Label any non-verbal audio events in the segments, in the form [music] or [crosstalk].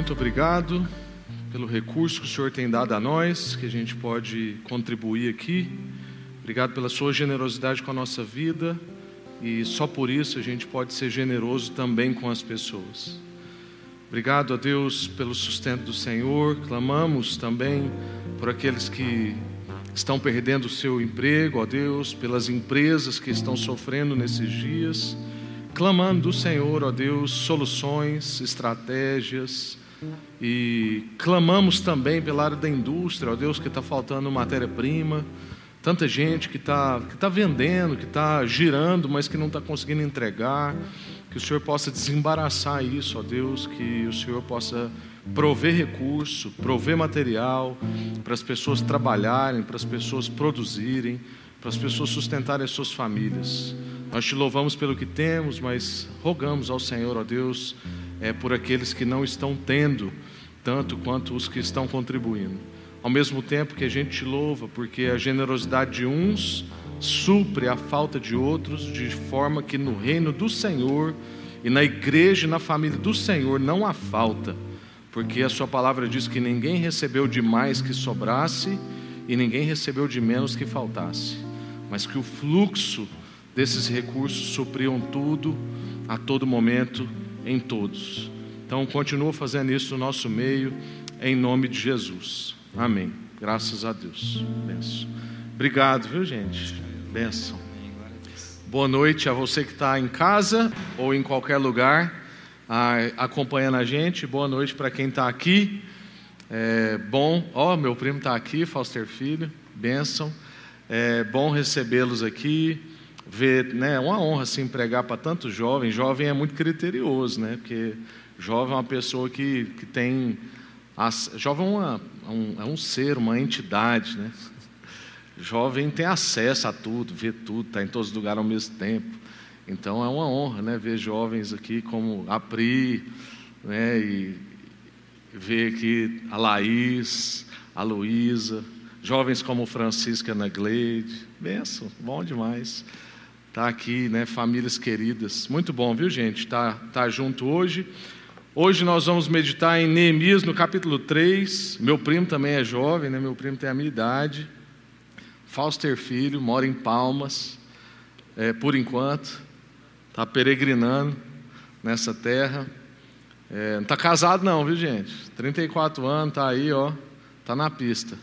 muito obrigado pelo recurso que o Senhor tem dado a nós, que a gente pode contribuir aqui. Obrigado pela sua generosidade com a nossa vida e só por isso a gente pode ser generoso também com as pessoas. Obrigado a Deus pelo sustento do Senhor. Clamamos também por aqueles que estão perdendo o seu emprego, ó Deus, pelas empresas que estão sofrendo nesses dias clamando do Senhor, ó Deus, soluções, estratégias, e clamamos também pela área da indústria, ó Deus, que está faltando matéria-prima, tanta gente que está que tá vendendo, que está girando, mas que não está conseguindo entregar, que o Senhor possa desembaraçar isso, ó Deus, que o Senhor possa prover recurso, prover material para as pessoas trabalharem, para as pessoas produzirem, para as pessoas sustentarem as suas famílias. Nós te louvamos pelo que temos, mas rogamos ao Senhor, ó Deus, é, por aqueles que não estão tendo tanto quanto os que estão contribuindo. Ao mesmo tempo que a gente te louva, porque a generosidade de uns supre a falta de outros, de forma que no reino do Senhor e na igreja e na família do Senhor não há falta, porque a Sua palavra diz que ninguém recebeu de mais que sobrasse e ninguém recebeu de menos que faltasse, mas que o fluxo desses recursos supriam tudo, a todo momento, em todos. Então, continua fazendo isso no nosso meio, em nome de Jesus. Amém. Graças a Deus. Benção. Obrigado, viu, gente? Benção. Boa noite a você que está em casa ou em qualquer lugar acompanhando a gente. Boa noite para quem está aqui. É bom, ó, meu primo está aqui, Foster Filho. Benção. É bom recebê-los aqui ver, né, é uma honra assim pregar para tanto jovem. Jovem é muito criterioso, né? Porque jovem é uma pessoa que, que tem jovem é, uma, um, é um ser, uma entidade, né? Jovem tem acesso a tudo, vê tudo, está em todos os lugares ao mesmo tempo. Então é uma honra, né, ver jovens aqui como a Pri, né, e ver aqui a Laís, a Luísa, jovens como Francisca Ana Gleide. Benção, bom demais tá aqui, né, famílias queridas. Muito bom, viu, gente? Tá, tá junto hoje. Hoje nós vamos meditar em Neemias no capítulo 3. Meu primo também é jovem, né? Meu primo tem a minha idade. Fauster Filho, mora em Palmas, é, por enquanto. Está peregrinando nessa terra. É, não está casado não, viu gente? 34 anos, está aí, ó. Está na pista.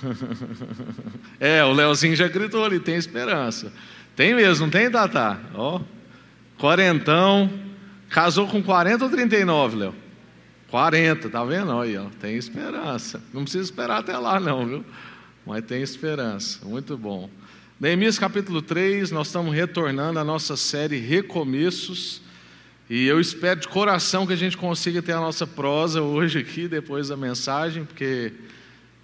[laughs] é, o Leozinho já gritou ali, tem esperança. Tem mesmo, não tem, Tatá? Ó, quarentão. Casou com 40 ou 39, Léo? 40, tá vendo? Aí, ó, tem esperança. Não precisa esperar até lá, não, viu? Mas tem esperança. Muito bom. Neemias capítulo 3, nós estamos retornando à nossa série Recomeços. E eu espero de coração que a gente consiga ter a nossa prosa hoje aqui, depois da mensagem, porque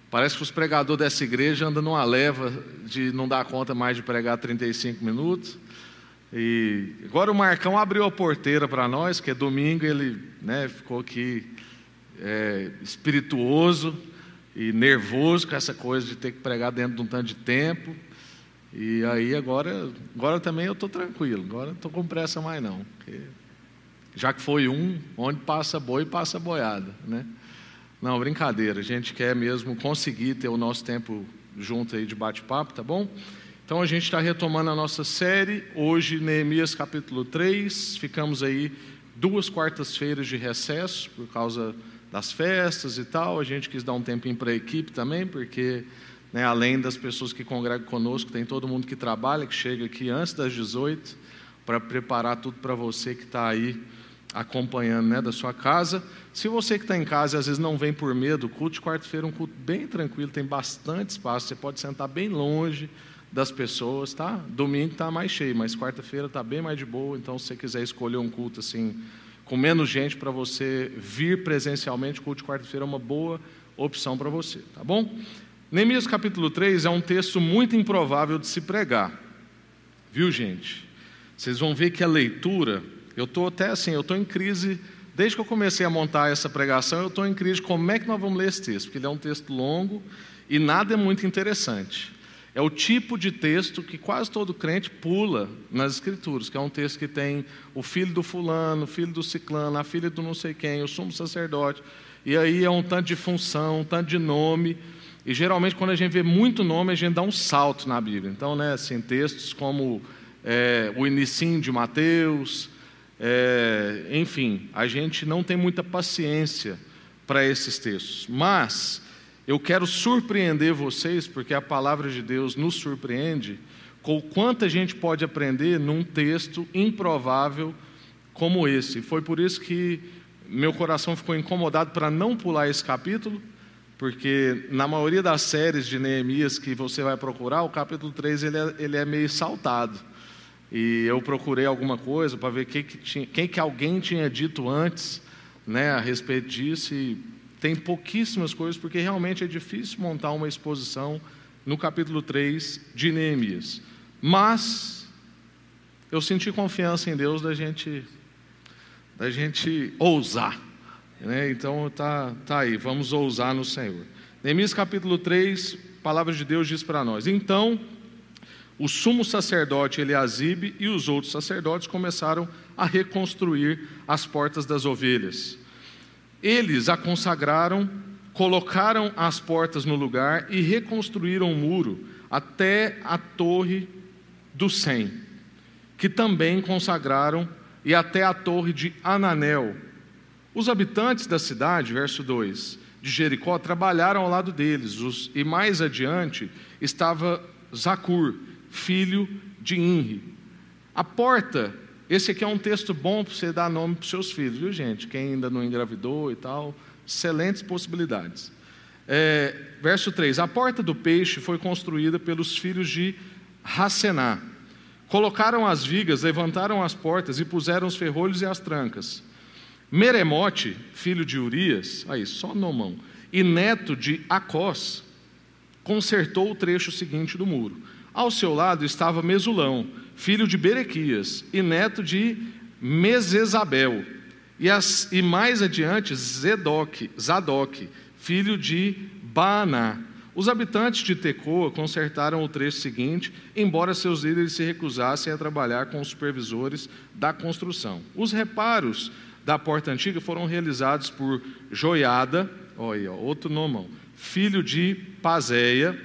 Parece que os pregadores dessa igreja andam numa leva de não dar conta mais de pregar 35 minutos. E agora o Marcão abriu a porteira para nós, que é domingo, ele né, ficou aqui é, espirituoso e nervoso com essa coisa de ter que pregar dentro de um tanto de tempo. E aí agora, agora também eu estou tranquilo, agora não estou com pressa mais não. já que foi um, onde passa boi, passa boiada, né? Não, brincadeira. A gente quer mesmo conseguir ter o nosso tempo junto aí de bate-papo, tá bom? Então a gente está retomando a nossa série. Hoje, Neemias capítulo 3. Ficamos aí duas quartas-feiras de recesso por causa das festas e tal. A gente quis dar um tempinho para a equipe também, porque né, além das pessoas que congregam conosco, tem todo mundo que trabalha, que chega aqui antes das 18 para preparar tudo para você que está aí acompanhando né, da sua casa. Se você que está em casa e às vezes não vem por medo, culto de quarta-feira é um culto bem tranquilo, tem bastante espaço, você pode sentar bem longe das pessoas, tá? Domingo está mais cheio, mas quarta-feira está bem mais de boa, então se você quiser escolher um culto assim, com menos gente para você vir presencialmente, culto de quarta-feira é uma boa opção para você, tá bom? Neemias capítulo 3 é um texto muito improvável de se pregar, viu gente? Vocês vão ver que a leitura eu estou até assim, eu estou em crise, desde que eu comecei a montar essa pregação, eu estou em crise como é que nós vamos ler esse texto, porque ele é um texto longo e nada é muito interessante. É o tipo de texto que quase todo crente pula nas Escrituras, que é um texto que tem o filho do fulano, o filho do ciclano, a filha do não sei quem, o sumo sacerdote. E aí é um tanto de função, um tanto de nome. E geralmente, quando a gente vê muito nome, a gente dá um salto na Bíblia. Então, né, assim, textos como é, o início de Mateus, é, enfim, a gente não tem muita paciência para esses textos. Mas eu quero surpreender vocês, porque a palavra de Deus nos surpreende, com quanto a gente pode aprender num texto improvável como esse. Foi por isso que meu coração ficou incomodado para não pular esse capítulo, porque na maioria das séries de Neemias que você vai procurar, o capítulo 3 ele é, ele é meio saltado. E eu procurei alguma coisa para ver quem que, tinha, quem que alguém tinha dito antes né, a respeito disso, e tem pouquíssimas coisas, porque realmente é difícil montar uma exposição no capítulo 3 de Neemias. Mas eu senti confiança em Deus da gente, da gente ousar. Né? Então tá, tá aí, vamos ousar no Senhor. Neemias capítulo 3, a palavra de Deus diz para nós: Então o sumo sacerdote Eliasibe e os outros sacerdotes começaram a reconstruir as portas das ovelhas eles a consagraram, colocaram as portas no lugar e reconstruíram o muro até a torre do Sem, que também consagraram, e até a torre de Ananel. Os habitantes da cidade, verso 2, de Jericó, trabalharam ao lado deles, os, e mais adiante estava Zacur, filho de Inri. A porta esse aqui é um texto bom para você dar nome para os seus filhos, viu, gente? Quem ainda não engravidou e tal, excelentes possibilidades. É, verso 3: A porta do peixe foi construída pelos filhos de Racená. Colocaram as vigas, levantaram as portas e puseram os ferrolhos e as trancas. Meremote, filho de Urias, aí só nomão, e neto de Acós, consertou o trecho seguinte do muro. Ao seu lado estava Mesulão, filho de Berequias e neto de Mesesabel. E, as, e mais adiante, Zedoc, Zadok, filho de Baaná. Os habitantes de Tecoa consertaram o trecho seguinte, embora seus líderes se recusassem a trabalhar com os supervisores da construção. Os reparos da porta antiga foram realizados por Joiada, olha, outro nomão, filho de Pazéia,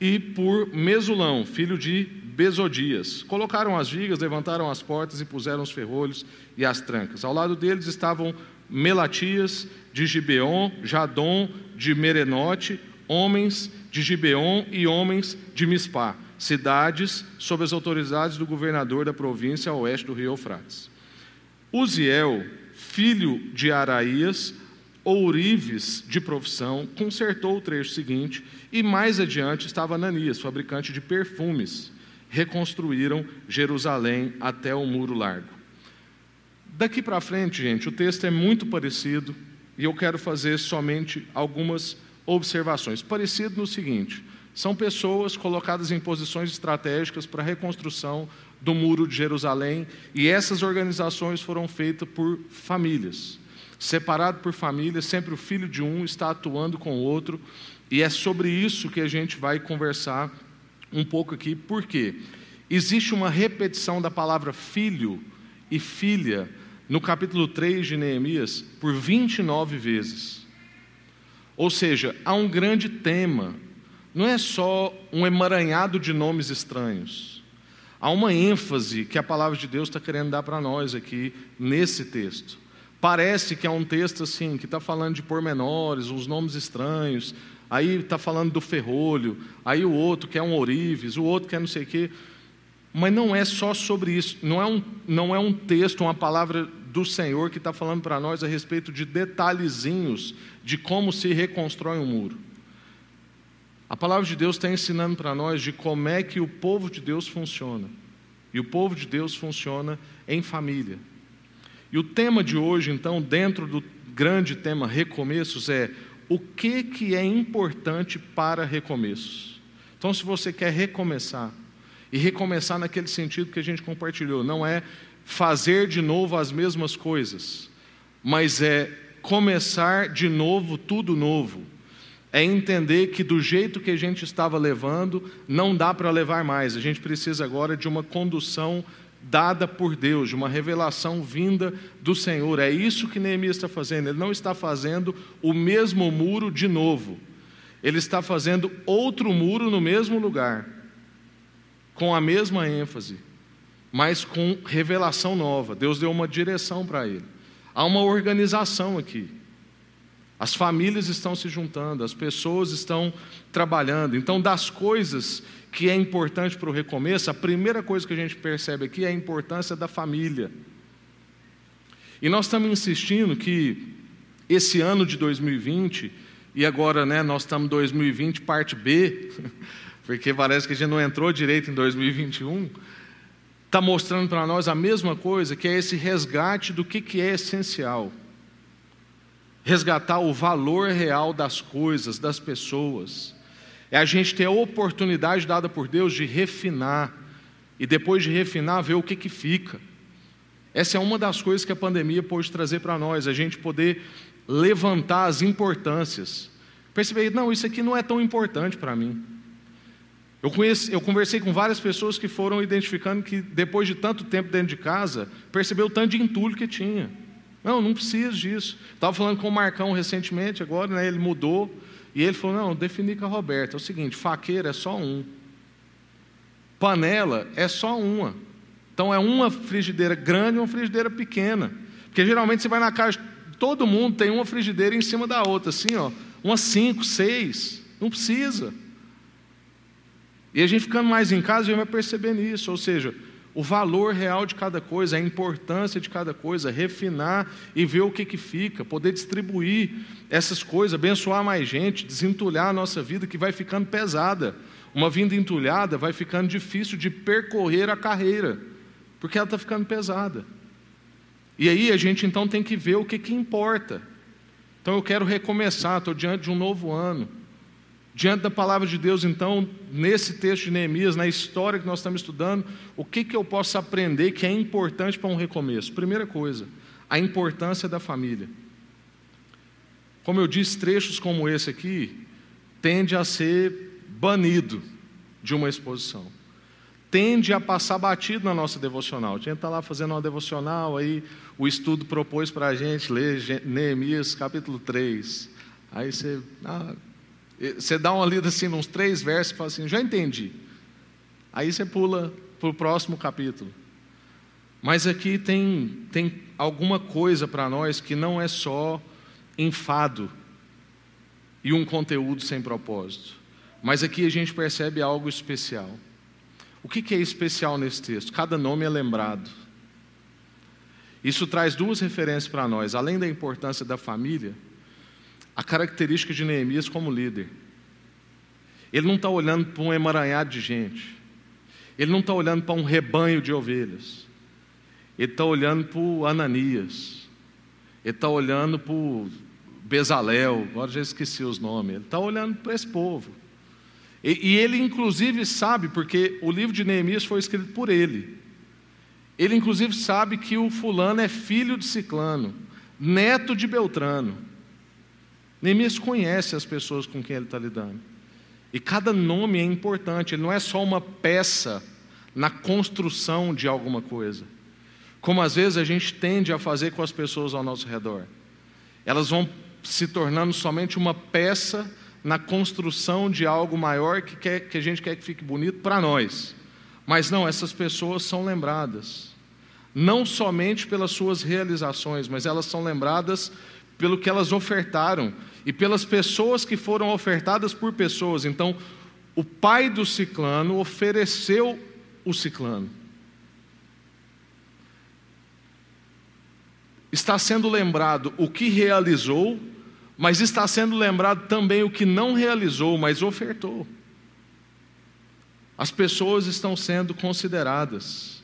e por Mesulão, filho de Besodias. Colocaram as vigas, levantaram as portas e puseram os ferrolhos e as trancas. Ao lado deles estavam Melatias de Gibeon, Jadom de Merenote, homens de Gibeon e homens de Mispá, cidades sob as autoridades do governador da província a oeste do rio Eufrates. Uziel, filho de Araías, ourives de profissão, consertou o trecho seguinte, e mais adiante estava Ananias, fabricante de perfumes. Reconstruíram Jerusalém até o muro largo. Daqui para frente, gente, o texto é muito parecido e eu quero fazer somente algumas observações. Parecido no seguinte: são pessoas colocadas em posições estratégicas para a reconstrução do muro de Jerusalém e essas organizações foram feitas por famílias separado por família, sempre o filho de um está atuando com o outro, e é sobre isso que a gente vai conversar um pouco aqui, por quê? Existe uma repetição da palavra filho e filha no capítulo 3 de Neemias por 29 vezes. Ou seja, há um grande tema, não é só um emaranhado de nomes estranhos. Há uma ênfase que a palavra de Deus está querendo dar para nós aqui nesse texto. Parece que é um texto assim, que está falando de pormenores, uns nomes estranhos, aí está falando do ferrolho, aí o outro quer um orives, o outro quer não sei o quê. Mas não é só sobre isso, não é um, não é um texto, uma palavra do Senhor que está falando para nós a respeito de detalhezinhos de como se reconstrói um muro. A palavra de Deus está ensinando para nós de como é que o povo de Deus funciona. E o povo de Deus funciona em família. E o tema de hoje, então, dentro do grande tema recomeços, é o que, que é importante para recomeços. Então, se você quer recomeçar, e recomeçar naquele sentido que a gente compartilhou, não é fazer de novo as mesmas coisas, mas é começar de novo tudo novo. é entender que do jeito que a gente estava levando, não dá para levar mais. A gente precisa agora de uma condução dada por Deus, de uma revelação vinda do Senhor. É isso que Neemias está fazendo. Ele não está fazendo o mesmo muro de novo. Ele está fazendo outro muro no mesmo lugar, com a mesma ênfase, mas com revelação nova. Deus deu uma direção para ele. Há uma organização aqui. As famílias estão se juntando, as pessoas estão trabalhando. Então, das coisas que é importante para o recomeço, a primeira coisa que a gente percebe aqui é a importância da família. E nós estamos insistindo que esse ano de 2020, e agora né, nós estamos em 2020, parte B, [laughs] porque parece que a gente não entrou direito em 2021, está mostrando para nós a mesma coisa, que é esse resgate do que, que é essencial resgatar o valor real das coisas, das pessoas. É a gente ter a oportunidade dada por Deus de refinar e depois de refinar ver o que que fica. Essa é uma das coisas que a pandemia pôde trazer para nós, a gente poder levantar as importâncias. Perceber, não, isso aqui não é tão importante para mim. Eu, conheci, eu conversei com várias pessoas que foram identificando que depois de tanto tempo dentro de casa, percebeu o tanto de entulho que tinha. Não, não preciso disso. Estava falando com o Marcão recentemente, agora, né, ele mudou. E ele falou: não, defini com a Roberta. É o seguinte: faqueira é só um. Panela é só uma. Então é uma frigideira grande e uma frigideira pequena. Porque geralmente você vai na casa, todo mundo tem uma frigideira em cima da outra, assim, ó, umas cinco, seis. Não precisa. E a gente ficando mais em casa, a gente vai percebendo isso. Ou seja, o valor real de cada coisa, a importância de cada coisa, refinar e ver o que, que fica, poder distribuir essas coisas, abençoar mais gente, desentulhar a nossa vida que vai ficando pesada. Uma vida entulhada vai ficando difícil de percorrer a carreira, porque ela está ficando pesada. E aí a gente então tem que ver o que, que importa. Então eu quero recomeçar, estou diante de um novo ano. Diante da palavra de Deus, então, nesse texto de Neemias, na história que nós estamos estudando, o que, que eu posso aprender que é importante para um recomeço? Primeira coisa, a importância da família. Como eu disse, trechos como esse aqui tende a ser banido de uma exposição. Tende a passar batido na nossa devocional. A gente está lá fazendo uma devocional, aí o estudo propôs para a gente ler Neemias capítulo 3. Aí você, ah, você dá uma lida assim, uns três versos e fala assim: já entendi. Aí você pula para o próximo capítulo. Mas aqui tem, tem alguma coisa para nós que não é só enfado e um conteúdo sem propósito. Mas aqui a gente percebe algo especial. O que, que é especial nesse texto? Cada nome é lembrado. Isso traz duas referências para nós. Além da importância da família, a característica de Neemias como líder. Ele não está olhando para um emaranhado de gente. Ele não está olhando para um rebanho de ovelhas. Ele está olhando para Ananias. Ele está olhando para Bezalel. Agora já esqueci os nomes. Ele está olhando para esse povo. E, e ele, inclusive, sabe, porque o livro de Neemias foi escrito por ele. Ele, inclusive, sabe que o fulano é filho de Ciclano, neto de Beltrano. Neemias conhece as pessoas com quem ele está lidando. E cada nome é importante, ele não é só uma peça na construção de alguma coisa. Como às vezes a gente tende a fazer com as pessoas ao nosso redor. Elas vão se tornando somente uma peça na construção de algo maior que, quer, que a gente quer que fique bonito para nós. Mas não, essas pessoas são lembradas. Não somente pelas suas realizações, mas elas são lembradas pelo que elas ofertaram e pelas pessoas que foram ofertadas por pessoas. Então, o pai do ciclano ofereceu o ciclano. Está sendo lembrado o que realizou, mas está sendo lembrado também o que não realizou, mas ofertou. As pessoas estão sendo consideradas.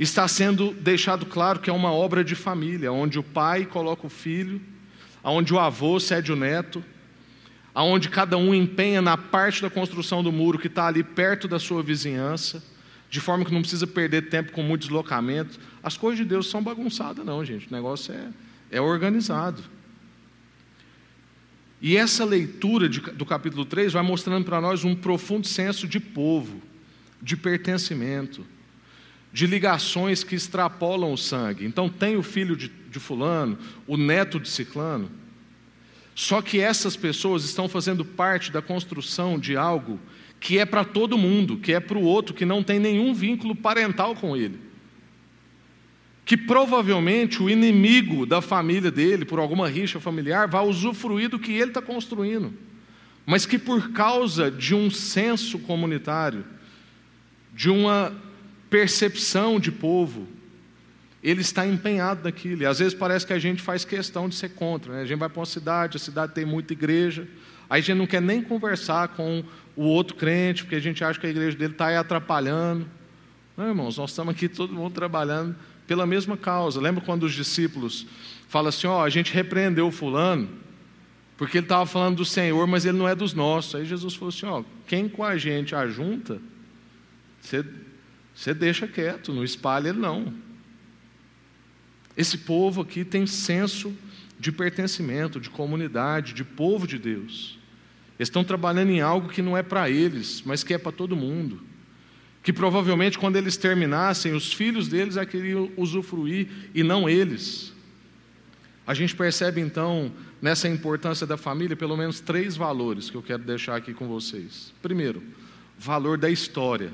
Está sendo deixado claro que é uma obra de família, onde o pai coloca o filho, onde o avô cede o neto, onde cada um empenha na parte da construção do muro que está ali perto da sua vizinhança, de forma que não precisa perder tempo com muito deslocamento. As coisas de Deus são bagunçadas, não, gente. O negócio é, é organizado. E essa leitura de, do capítulo 3 vai mostrando para nós um profundo senso de povo, de pertencimento, de ligações que extrapolam o sangue. Então, tem o filho de, de Fulano, o neto de Ciclano. Só que essas pessoas estão fazendo parte da construção de algo que é para todo mundo, que é para o outro, que não tem nenhum vínculo parental com ele que provavelmente o inimigo da família dele, por alguma rixa familiar, vai usufruir do que ele está construindo, mas que por causa de um senso comunitário, de uma percepção de povo, ele está empenhado naquilo. E às vezes parece que a gente faz questão de ser contra. Né? A gente vai para uma cidade, a cidade tem muita igreja, aí a gente não quer nem conversar com o outro crente, porque a gente acha que a igreja dele está aí atrapalhando. Não, irmãos, nós estamos aqui todo mundo trabalhando pela mesma causa. Lembra quando os discípulos falam assim: ó, a gente repreendeu o fulano, porque ele estava falando do Senhor, mas ele não é dos nossos. Aí Jesus falou assim: ó, quem com a gente ajunta, você, você deixa quieto, não espalha não. Esse povo aqui tem senso de pertencimento, de comunidade, de povo de Deus. Eles estão trabalhando em algo que não é para eles, mas que é para todo mundo que provavelmente quando eles terminassem, os filhos deles é queriam usufruir e não eles. A gente percebe então, nessa importância da família, pelo menos três valores que eu quero deixar aqui com vocês. Primeiro, valor da história.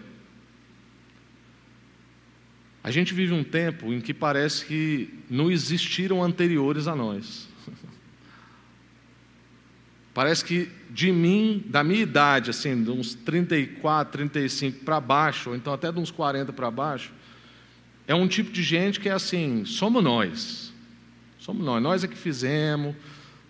A gente vive um tempo em que parece que não existiram anteriores a nós. [laughs] Parece que de mim, da minha idade, assim, de uns 34, 35 para baixo, ou então até de uns 40 para baixo, é um tipo de gente que é assim, somos nós. Somos nós, nós é que fizemos,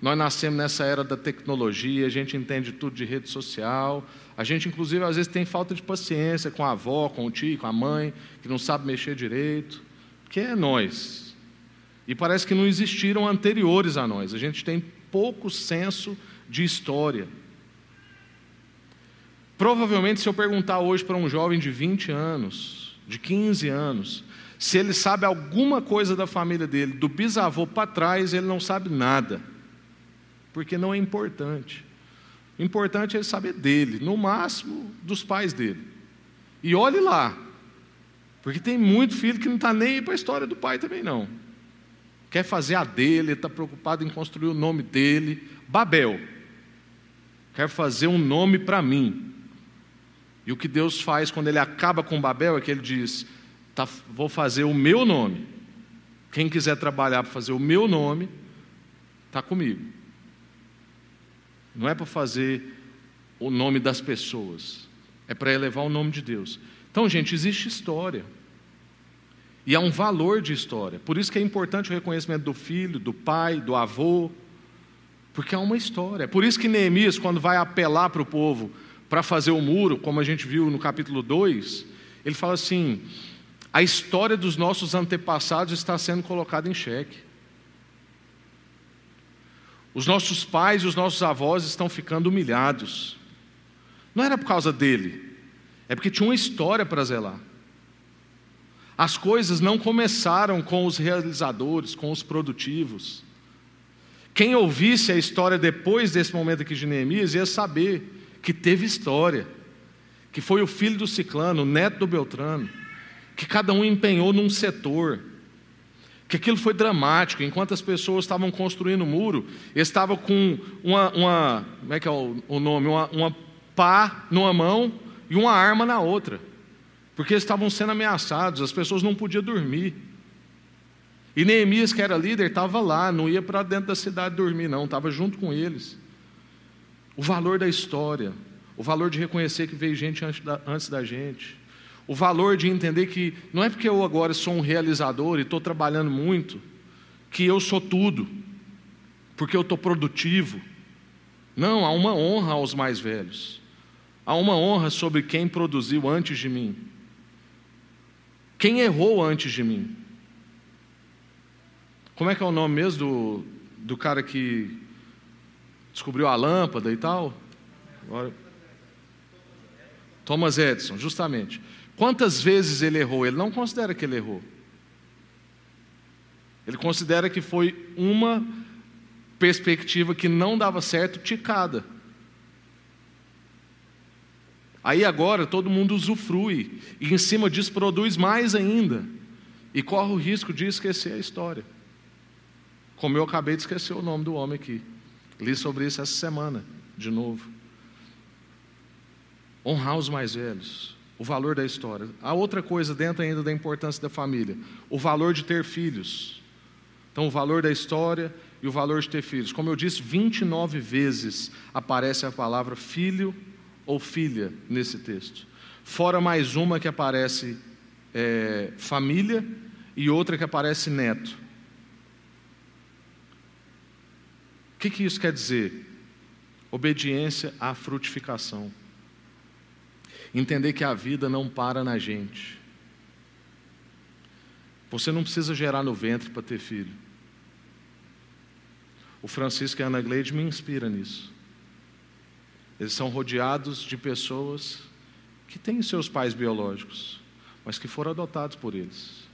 nós nascemos nessa era da tecnologia, a gente entende tudo de rede social. A gente, inclusive, às vezes tem falta de paciência com a avó, com o tio, com a mãe, que não sabe mexer direito. Que é nós. E parece que não existiram anteriores a nós. A gente tem pouco senso de história. Provavelmente, se eu perguntar hoje para um jovem de 20 anos, de 15 anos, se ele sabe alguma coisa da família dele, do bisavô para trás, ele não sabe nada, porque não é importante. O importante é ele saber dele, no máximo dos pais dele. E olhe lá, porque tem muito filho que não está nem aí para a história do pai também, não. Quer fazer a dele, está preocupado em construir o nome dele. Babel quer fazer um nome para mim. E o que Deus faz quando ele acaba com Babel é que ele diz: tá, vou fazer o meu nome. Quem quiser trabalhar para fazer o meu nome, está comigo. Não é para fazer o nome das pessoas, é para elevar o nome de Deus. Então, gente, existe história. E há um valor de história. Por isso que é importante o reconhecimento do filho, do pai, do avô, porque é uma história. Por isso que Neemias, quando vai apelar para o povo para fazer o muro, como a gente viu no capítulo 2, ele fala assim: a história dos nossos antepassados está sendo colocada em xeque. Os nossos pais e os nossos avós estão ficando humilhados. Não era por causa dele, é porque tinha uma história para zelar. As coisas não começaram com os realizadores, com os produtivos. Quem ouvisse a história depois desse momento aqui de Neemias ia saber que teve história, que foi o filho do Ciclano, o neto do Beltrano, que cada um empenhou num setor, que aquilo foi dramático. Enquanto as pessoas estavam construindo o muro, eles estavam com uma, uma como é que é o, o nome? Uma, uma pá numa mão e uma arma na outra, porque eles estavam sendo ameaçados, as pessoas não podiam dormir. E Neemias, que era líder, estava lá, não ia para dentro da cidade dormir, não, estava junto com eles. O valor da história, o valor de reconhecer que veio gente antes da, antes da gente, o valor de entender que não é porque eu agora sou um realizador e estou trabalhando muito, que eu sou tudo, porque eu estou produtivo. Não, há uma honra aos mais velhos, há uma honra sobre quem produziu antes de mim, quem errou antes de mim. Como é que é o nome mesmo do, do cara que descobriu a lâmpada e tal? Agora... Thomas Edison, justamente. Quantas vezes ele errou? Ele não considera que ele errou. Ele considera que foi uma perspectiva que não dava certo, ticada. Aí agora todo mundo usufrui e em cima disso produz mais ainda e corre o risco de esquecer a história. Como eu acabei de esquecer o nome do homem aqui. Li sobre isso essa semana, de novo. Honrar os mais velhos, o valor da história. Há outra coisa dentro ainda da importância da família: o valor de ter filhos. Então, o valor da história e o valor de ter filhos. Como eu disse, 29 vezes aparece a palavra filho ou filha nesse texto. Fora mais uma que aparece é, família e outra que aparece neto. O que, que isso quer dizer? Obediência à frutificação. Entender que a vida não para na gente. Você não precisa gerar no ventre para ter filho. O Francisco e a Ana Gleide me inspiram nisso. Eles são rodeados de pessoas que têm seus pais biológicos, mas que foram adotados por eles.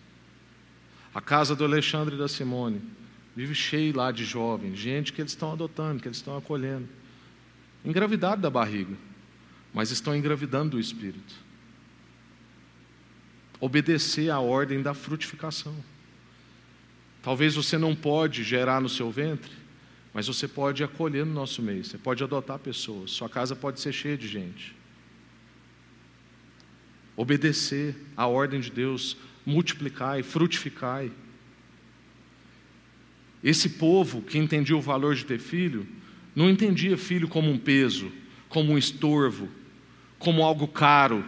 A casa do Alexandre e da Simone vive cheio lá de jovens, gente que eles estão adotando, que eles estão acolhendo. Engravidado da barriga, mas estão engravidando do espírito. Obedecer à ordem da frutificação. Talvez você não pode gerar no seu ventre, mas você pode acolher no nosso meio, você pode adotar pessoas, sua casa pode ser cheia de gente. Obedecer à ordem de Deus, multiplicai, frutificai. Esse povo que entendia o valor de ter filho, não entendia filho como um peso, como um estorvo, como algo caro.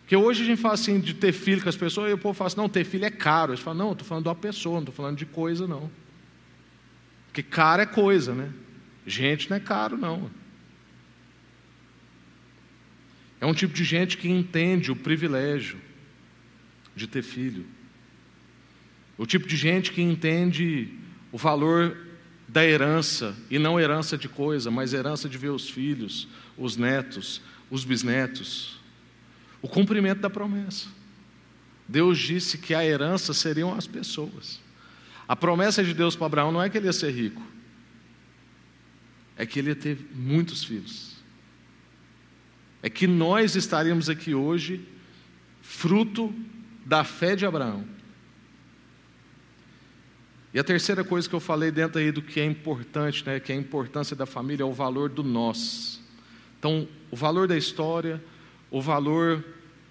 Porque hoje a gente fala assim de ter filho com as pessoas, e o povo fala assim, não, ter filho é caro. Eles falam, não, estou falando de uma pessoa, não estou falando de coisa, não. Porque caro é coisa, né? Gente não é caro, não. É um tipo de gente que entende o privilégio de ter filho. O tipo de gente que entende o valor da herança, e não herança de coisa, mas herança de ver os filhos, os netos, os bisnetos. O cumprimento da promessa. Deus disse que a herança seriam as pessoas. A promessa de Deus para Abraão não é que ele ia ser rico, é que ele ia ter muitos filhos. É que nós estaríamos aqui hoje, fruto da fé de Abraão. E a terceira coisa que eu falei dentro aí do que é importante, né, que é a importância da família, é o valor do nós. Então, o valor da história, o valor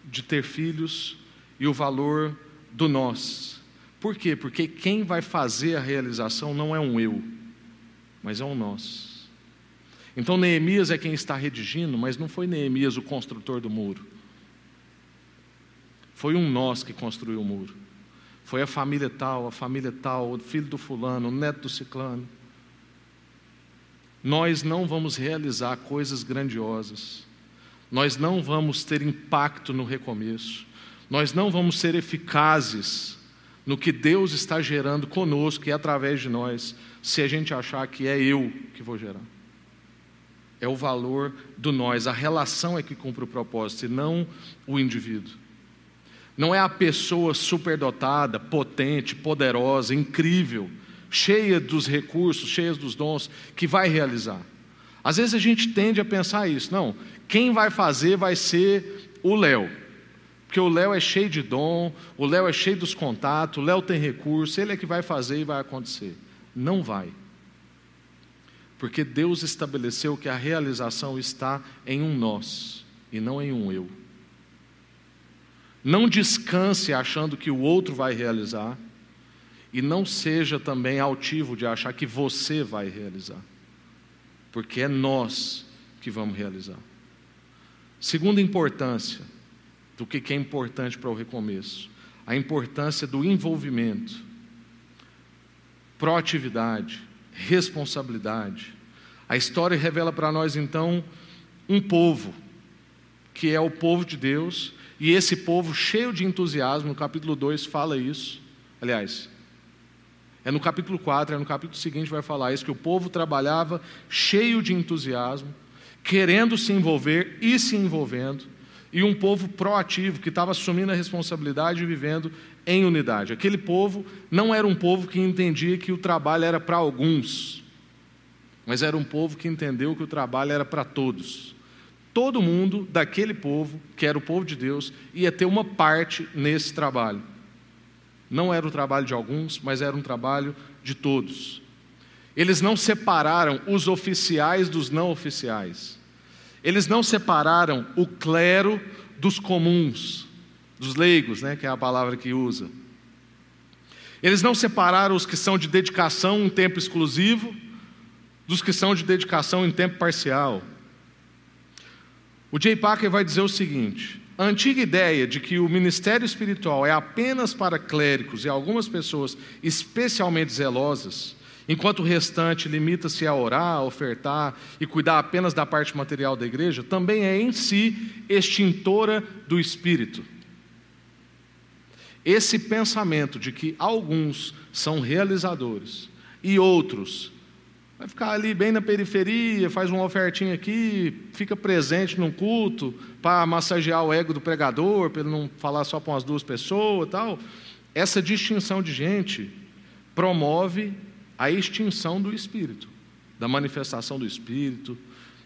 de ter filhos e o valor do nós. Por quê? Porque quem vai fazer a realização não é um eu, mas é um nós. Então Neemias é quem está redigindo, mas não foi Neemias o construtor do muro. Foi um nós que construiu o muro. Foi a família tal, a família tal, o filho do fulano, o neto do ciclano. Nós não vamos realizar coisas grandiosas. Nós não vamos ter impacto no recomeço. Nós não vamos ser eficazes no que Deus está gerando conosco e através de nós, se a gente achar que é eu que vou gerar. É o valor do nós, a relação é que cumpre o propósito e não o indivíduo. Não é a pessoa superdotada, potente, poderosa, incrível, cheia dos recursos, cheia dos dons, que vai realizar. Às vezes a gente tende a pensar isso, não, quem vai fazer vai ser o Léo. Porque o Léo é cheio de dom, o Léo é cheio dos contatos, o Léo tem recurso, ele é que vai fazer e vai acontecer. Não vai. Porque Deus estabeleceu que a realização está em um nós e não em um eu. Não descanse achando que o outro vai realizar e não seja também altivo de achar que você vai realizar. Porque é nós que vamos realizar. Segunda importância, do que é importante para o recomeço. A importância do envolvimento, proatividade, responsabilidade. A história revela para nós então um povo, que é o povo de Deus, e esse povo cheio de entusiasmo, no capítulo 2 fala isso. Aliás, é no capítulo 4, é no capítulo seguinte vai falar isso, que o povo trabalhava cheio de entusiasmo, querendo se envolver e se envolvendo, e um povo proativo, que estava assumindo a responsabilidade e vivendo em unidade. Aquele povo não era um povo que entendia que o trabalho era para alguns, mas era um povo que entendeu que o trabalho era para todos. Todo mundo daquele povo, que era o povo de Deus, ia ter uma parte nesse trabalho. Não era o trabalho de alguns, mas era um trabalho de todos. Eles não separaram os oficiais dos não oficiais. Eles não separaram o clero dos comuns, dos leigos, né, que é a palavra que usa. Eles não separaram os que são de dedicação em tempo exclusivo dos que são de dedicação em tempo parcial. O Jay Packer vai dizer o seguinte: a antiga ideia de que o ministério espiritual é apenas para clérigos e algumas pessoas especialmente zelosas enquanto o restante limita-se a orar, a ofertar e cuidar apenas da parte material da igreja, também é em si extintora do espírito. Esse pensamento de que alguns são realizadores e outros vai ficar ali bem na periferia, faz uma ofertinha aqui, fica presente num culto para massagear o ego do pregador, para ele não falar só para umas duas pessoas, tal. Essa distinção de gente promove a extinção do Espírito, da manifestação do Espírito,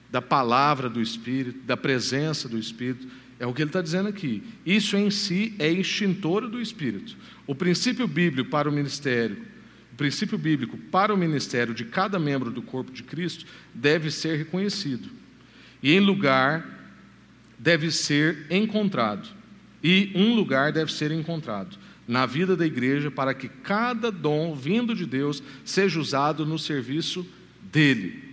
da palavra do Espírito, da presença do Espírito. É o que ele está dizendo aqui. Isso em si é extintor do Espírito. O princípio bíblico para o ministério, o princípio bíblico para o ministério de cada membro do corpo de Cristo deve ser reconhecido. E em lugar deve ser encontrado. E um lugar deve ser encontrado na vida da igreja para que cada dom vindo de Deus seja usado no serviço dele.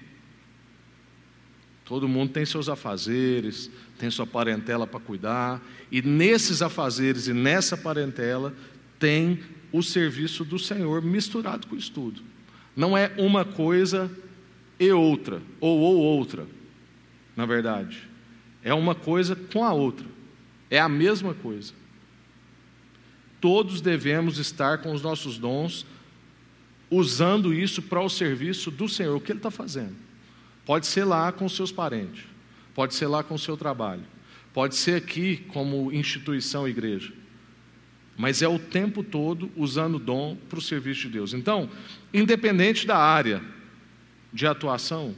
Todo mundo tem seus afazeres, tem sua parentela para cuidar, e nesses afazeres e nessa parentela tem o serviço do Senhor misturado com o estudo. Não é uma coisa e outra, ou ou outra, na verdade. É uma coisa com a outra. É a mesma coisa todos devemos estar com os nossos dons, usando isso para o serviço do Senhor. O que Ele está fazendo? Pode ser lá com seus parentes, pode ser lá com o seu trabalho, pode ser aqui como instituição igreja, mas é o tempo todo usando o dom para o serviço de Deus. Então, independente da área de atuação,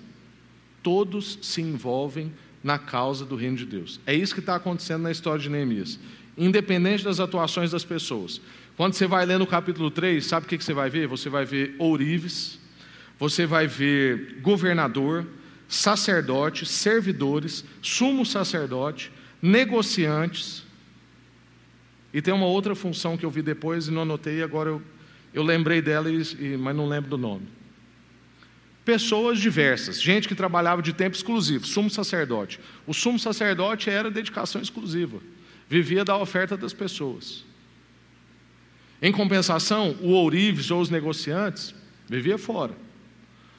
todos se envolvem na causa do reino de Deus. É isso que está acontecendo na história de Neemias independente das atuações das pessoas. Quando você vai ler no capítulo 3, sabe o que você vai ver? Você vai ver ourives, você vai ver governador, sacerdote, servidores, sumo sacerdote, negociantes. E tem uma outra função que eu vi depois e não anotei, agora eu, eu lembrei dela, e, mas não lembro do nome. Pessoas diversas, gente que trabalhava de tempo exclusivo, sumo sacerdote. O sumo sacerdote era dedicação exclusiva vivia da oferta das pessoas. Em compensação, o ourives ou os negociantes vivia fora.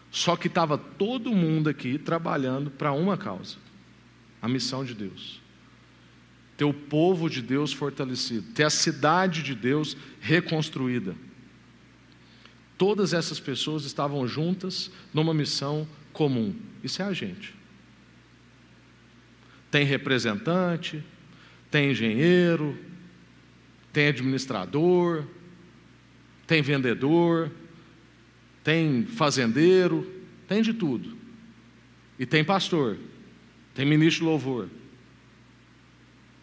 Só que estava todo mundo aqui trabalhando para uma causa: a missão de Deus. Ter o povo de Deus fortalecido, ter a cidade de Deus reconstruída. Todas essas pessoas estavam juntas numa missão comum. Isso é a gente. Tem representante, tem engenheiro, tem administrador, tem vendedor, tem fazendeiro, tem de tudo. E tem pastor, tem ministro de louvor.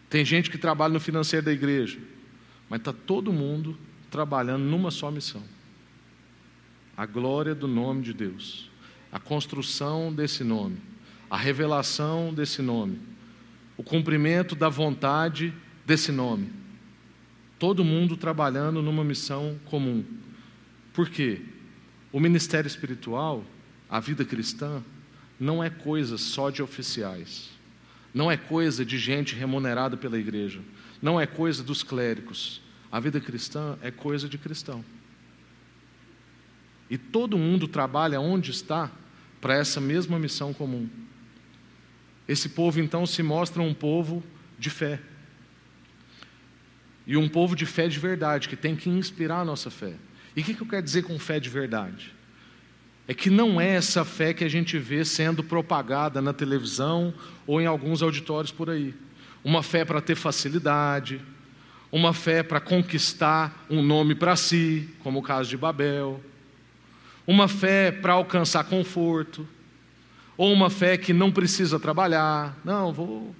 Tem gente que trabalha no financeiro da igreja, mas está todo mundo trabalhando numa só missão: a glória do nome de Deus, a construção desse nome, a revelação desse nome o cumprimento da vontade desse nome. Todo mundo trabalhando numa missão comum. Por quê? O ministério espiritual, a vida cristã, não é coisa só de oficiais. Não é coisa de gente remunerada pela igreja. Não é coisa dos clérigos. A vida cristã é coisa de cristão. E todo mundo trabalha onde está para essa mesma missão comum. Esse povo então se mostra um povo de fé. E um povo de fé de verdade, que tem que inspirar a nossa fé. E o que, eu quero dizer com fé de verdade? É que não é essa fé que a gente vê sendo propagada na televisão ou em alguns auditórios por aí. uma fé para ter facilidade, uma fé para conquistar um nome para si, como o caso de Babel, uma fé para alcançar conforto, ou uma fé que não precisa trabalhar. Não, vou,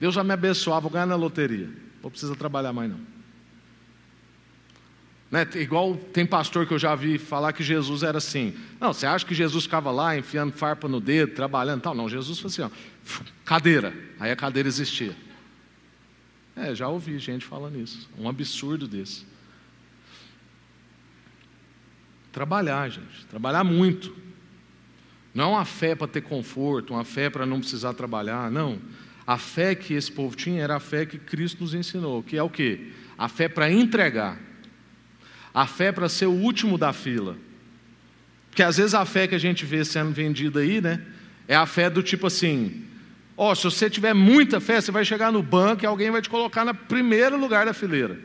Deus já me abençoar, vou ganhar na loteria, não precisa trabalhar mais não. Né? Igual tem pastor que eu já vi falar que Jesus era assim. Não, você acha que Jesus ficava lá enfiando farpa no dedo, trabalhando tal? Não, Jesus foi assim, ó, cadeira. Aí a cadeira existia. É, já ouvi gente falando isso. Um absurdo desse. Trabalhar, gente. Trabalhar muito. Não é uma fé para ter conforto, uma fé para não precisar trabalhar, não. A fé que esse povo tinha era a fé que Cristo nos ensinou, que é o quê? A fé para entregar. A fé para ser o último da fila. Porque às vezes a fé que a gente vê sendo vendida aí, né? É a fé do tipo assim: ó, oh, se você tiver muita fé, você vai chegar no banco e alguém vai te colocar no primeiro lugar da fileira.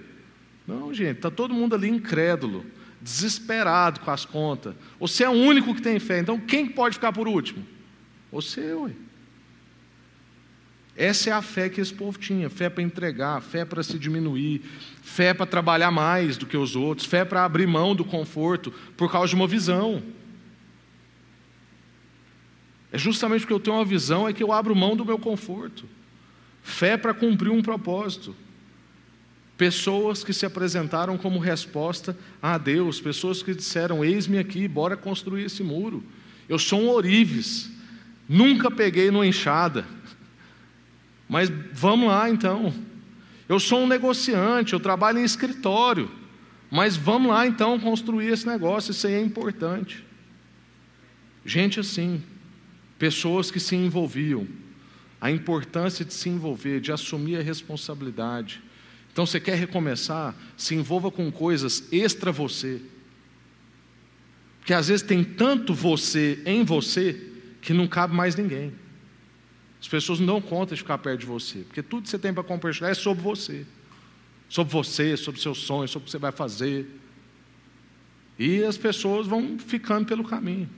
Não, gente, está todo mundo ali incrédulo, desesperado com as contas. Você é o único que tem fé, então quem pode ficar por último? Você, ué. Essa é a fé que esse povo tinha: fé para entregar, fé para se diminuir, fé para trabalhar mais do que os outros, fé para abrir mão do conforto por causa de uma visão. É justamente porque eu tenho uma visão é que eu abro mão do meu conforto. Fé para cumprir um propósito. Pessoas que se apresentaram como resposta a Deus, pessoas que disseram: Eis-me aqui, bora construir esse muro. Eu sou um orives, nunca peguei no enxada. Mas vamos lá então. Eu sou um negociante, eu trabalho em escritório. Mas vamos lá então construir esse negócio, isso aí é importante. Gente assim, pessoas que se envolviam, a importância de se envolver, de assumir a responsabilidade. Então você quer recomeçar, se envolva com coisas extra você. Porque às vezes tem tanto você em você que não cabe mais ninguém. As pessoas não dão conta de ficar perto de você, porque tudo que você tem para compartilhar é sobre você. Sobre você, sobre seus sonhos, sobre o que você vai fazer. E as pessoas vão ficando pelo caminho.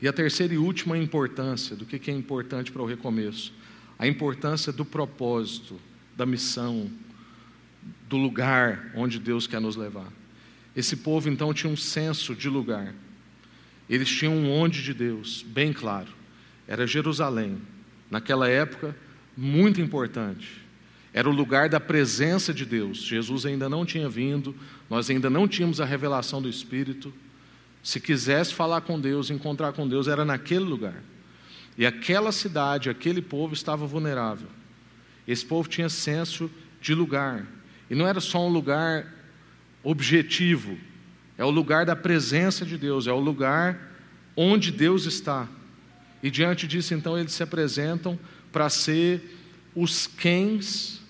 E a terceira e última importância, do que é importante para o recomeço, a importância do propósito, da missão, do lugar onde Deus quer nos levar. Esse povo então tinha um senso de lugar. Eles tinham um onde de Deus, bem claro. Era Jerusalém. Naquela época, muito importante. Era o lugar da presença de Deus. Jesus ainda não tinha vindo, nós ainda não tínhamos a revelação do Espírito. Se quisesse falar com Deus, encontrar com Deus, era naquele lugar. E aquela cidade, aquele povo estava vulnerável. Esse povo tinha senso de lugar. E não era só um lugar objetivo, é o lugar da presença de Deus, é o lugar onde Deus está. E diante disso, então, eles se apresentam para ser os quens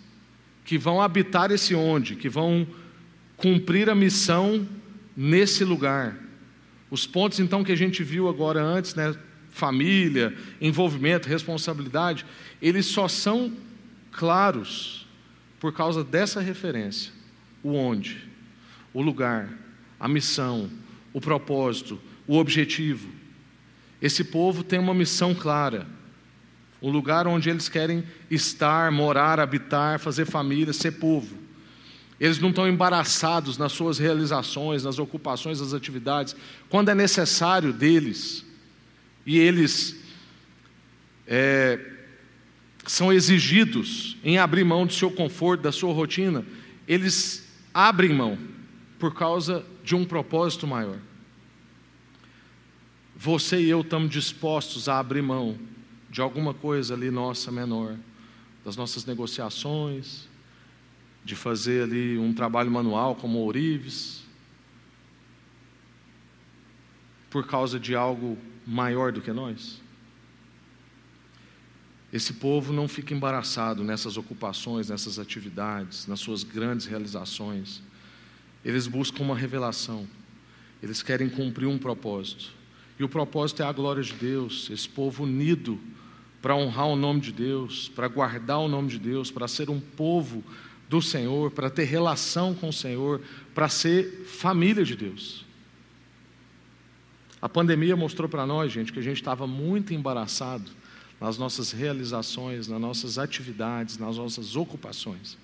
que vão habitar esse onde, que vão cumprir a missão nesse lugar. Os pontos, então, que a gente viu agora antes, né? Família, envolvimento, responsabilidade, eles só são claros por causa dessa referência. O onde, o lugar, a missão, o propósito, o objetivo. Esse povo tem uma missão clara, o lugar onde eles querem estar, morar, habitar, fazer família, ser povo. Eles não estão embaraçados nas suas realizações, nas ocupações, nas atividades, quando é necessário deles, e eles é, são exigidos em abrir mão do seu conforto, da sua rotina, eles abrem mão por causa de um propósito maior. Você e eu estamos dispostos a abrir mão de alguma coisa ali nossa menor, das nossas negociações, de fazer ali um trabalho manual como ourives, por causa de algo maior do que nós? Esse povo não fica embaraçado nessas ocupações, nessas atividades, nas suas grandes realizações. Eles buscam uma revelação. Eles querem cumprir um propósito. E o propósito é a glória de Deus, esse povo unido para honrar o nome de Deus, para guardar o nome de Deus, para ser um povo do Senhor, para ter relação com o Senhor, para ser família de Deus. A pandemia mostrou para nós, gente, que a gente estava muito embaraçado nas nossas realizações, nas nossas atividades, nas nossas ocupações.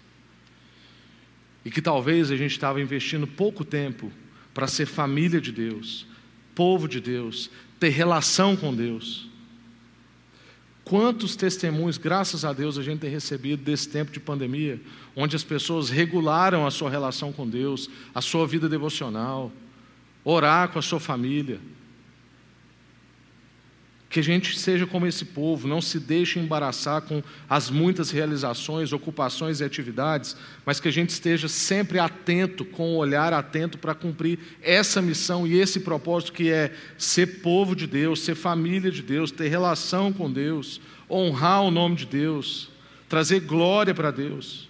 E que talvez a gente estava investindo pouco tempo para ser família de Deus, povo de Deus, ter relação com Deus. Quantos testemunhos, graças a Deus, a gente tem recebido desse tempo de pandemia, onde as pessoas regularam a sua relação com Deus, a sua vida devocional, orar com a sua família. Que a gente seja como esse povo, não se deixe embaraçar com as muitas realizações, ocupações e atividades, mas que a gente esteja sempre atento, com o olhar atento para cumprir essa missão e esse propósito que é ser povo de Deus, ser família de Deus, ter relação com Deus, honrar o nome de Deus, trazer glória para Deus.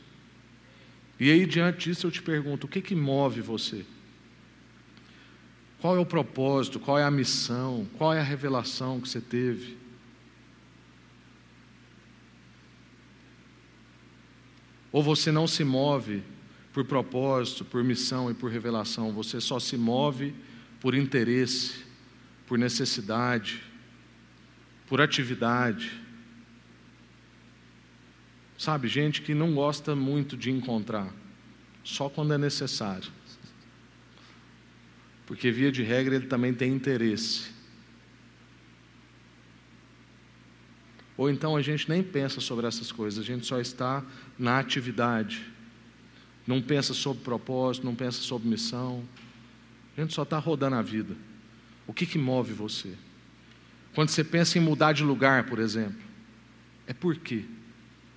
E aí, diante disso, eu te pergunto: o que, que move você? Qual é o propósito? Qual é a missão? Qual é a revelação que você teve? Ou você não se move por propósito, por missão e por revelação, você só se move por interesse, por necessidade, por atividade. Sabe, gente que não gosta muito de encontrar, só quando é necessário porque via de regra ele também tem interesse. Ou então a gente nem pensa sobre essas coisas, a gente só está na atividade. Não pensa sobre propósito, não pensa sobre missão. A gente só está rodando a vida. O que, que move você? Quando você pensa em mudar de lugar, por exemplo, é por quê?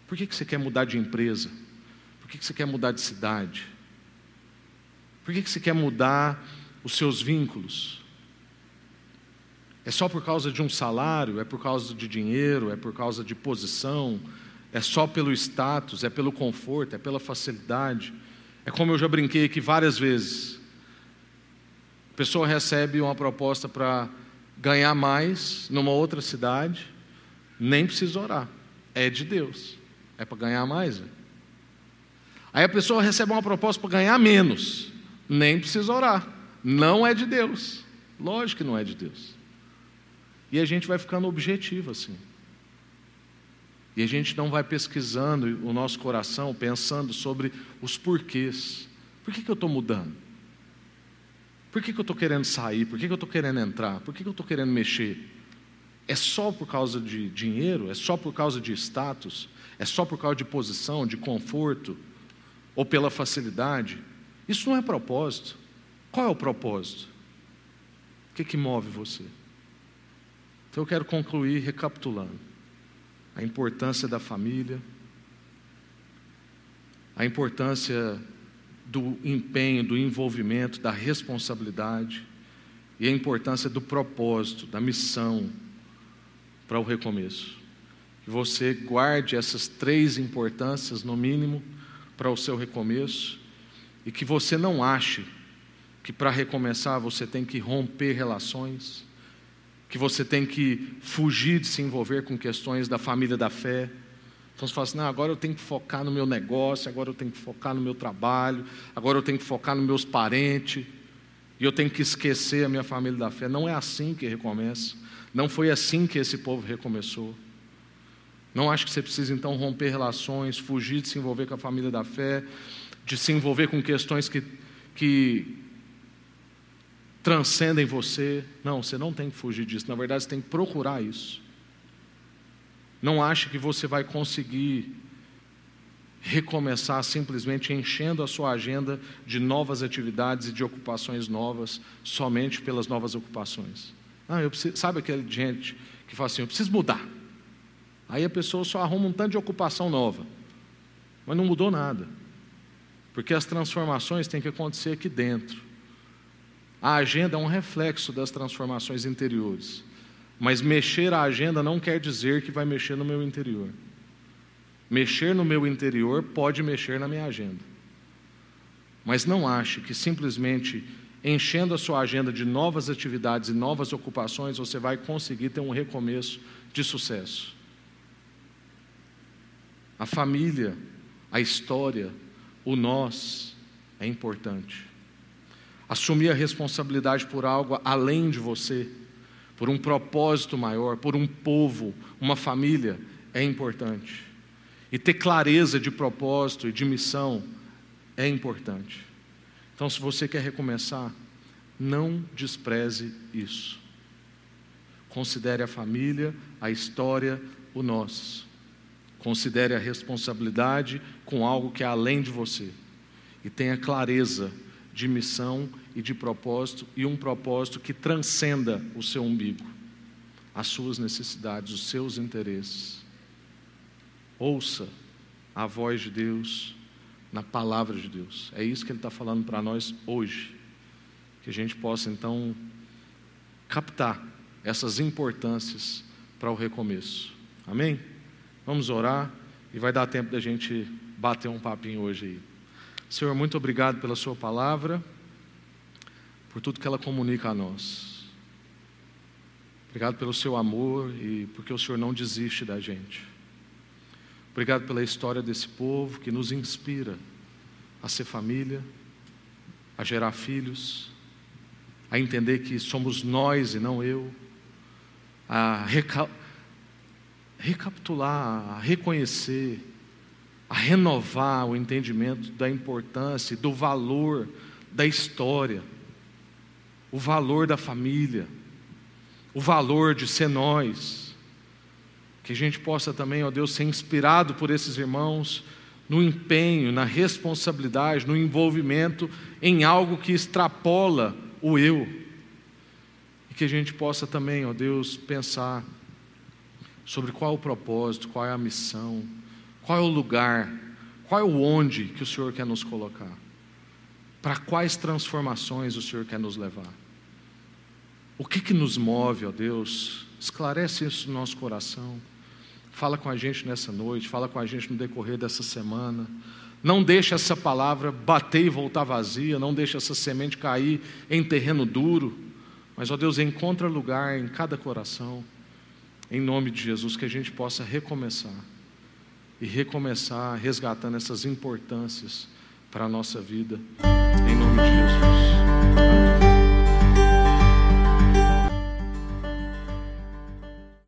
Por que, que você quer mudar de empresa? Por que, que você quer mudar de cidade? Por que, que você quer mudar os seus vínculos? É só por causa de um salário? É por causa de dinheiro? É por causa de posição? É só pelo status? É pelo conforto? É pela facilidade? É como eu já brinquei aqui várias vezes. A pessoa recebe uma proposta para ganhar mais numa outra cidade, nem precisa orar. É de Deus. É para ganhar mais. Né? Aí a pessoa recebe uma proposta para ganhar menos, nem precisa orar não é de Deus. Lógico que não é de Deus. E a gente vai ficando objetivo assim. E a gente não vai pesquisando o nosso coração, pensando sobre os porquês. Por que, que eu estou mudando? Por que, que eu estou querendo sair? Por que, que eu estou querendo entrar? Por que, que eu estou querendo mexer? É só por causa de dinheiro? É só por causa de status? É só por causa de posição, de conforto? Ou pela facilidade? Isso não é propósito. Qual é o propósito? O que, que move você? Então eu quero concluir recapitulando a importância da família, a importância do empenho, do envolvimento, da responsabilidade e a importância do propósito, da missão para o recomeço. Que você guarde essas três importâncias, no mínimo, para o seu recomeço e que você não ache que para recomeçar você tem que romper relações, que você tem que fugir de se envolver com questões da família da fé. Então você fala assim: não, agora eu tenho que focar no meu negócio, agora eu tenho que focar no meu trabalho, agora eu tenho que focar nos meus parentes, e eu tenho que esquecer a minha família da fé. Não é assim que recomeça. Não foi assim que esse povo recomeçou. Não acho que você precisa então romper relações, fugir de se envolver com a família da fé, de se envolver com questões que, que transcendem você. Não, você não tem que fugir disso. Na verdade, você tem que procurar isso. Não ache que você vai conseguir recomeçar simplesmente enchendo a sua agenda de novas atividades e de ocupações novas somente pelas novas ocupações. Ah, eu preciso, sabe aquele gente que fala assim, eu preciso mudar. Aí a pessoa só arruma um tanto de ocupação nova, mas não mudou nada, porque as transformações têm que acontecer aqui dentro. A agenda é um reflexo das transformações interiores. Mas mexer a agenda não quer dizer que vai mexer no meu interior. Mexer no meu interior pode mexer na minha agenda. Mas não ache que simplesmente enchendo a sua agenda de novas atividades e novas ocupações você vai conseguir ter um recomeço de sucesso. A família, a história, o nós é importante assumir a responsabilidade por algo além de você, por um propósito maior, por um povo, uma família, é importante. E ter clareza de propósito e de missão é importante. Então, se você quer recomeçar, não despreze isso. Considere a família, a história, o nós. Considere a responsabilidade com algo que é além de você. E tenha clareza de missão e de propósito, e um propósito que transcenda o seu umbigo, as suas necessidades, os seus interesses. Ouça a voz de Deus na palavra de Deus. É isso que Ele está falando para nós hoje. Que a gente possa então captar essas importâncias para o recomeço. Amém? Vamos orar e vai dar tempo da gente bater um papinho hoje aí. Senhor, muito obrigado pela Sua palavra, por tudo que ela comunica a nós. Obrigado pelo Seu amor e porque o Senhor não desiste da gente. Obrigado pela história desse povo que nos inspira a ser família, a gerar filhos, a entender que somos nós e não eu, a reca recapitular, a reconhecer, a renovar o entendimento da importância, do valor da história, o valor da família, o valor de ser nós que a gente possa também, ó Deus, ser inspirado por esses irmãos no empenho, na responsabilidade, no envolvimento em algo que extrapola o eu. E que a gente possa também, ó Deus, pensar sobre qual é o propósito, qual é a missão, qual é o lugar, qual é o onde que o Senhor quer nos colocar. Para quais transformações o Senhor quer nos levar? O que que nos move, ó Deus? Esclarece isso no nosso coração. Fala com a gente nessa noite, fala com a gente no decorrer dessa semana. Não deixe essa palavra bater e voltar vazia, não deixe essa semente cair em terreno duro. Mas, ó Deus, encontra lugar em cada coração, em nome de Jesus, que a gente possa recomeçar. E recomeçar resgatando essas importâncias para a nossa vida, em nome de Jesus.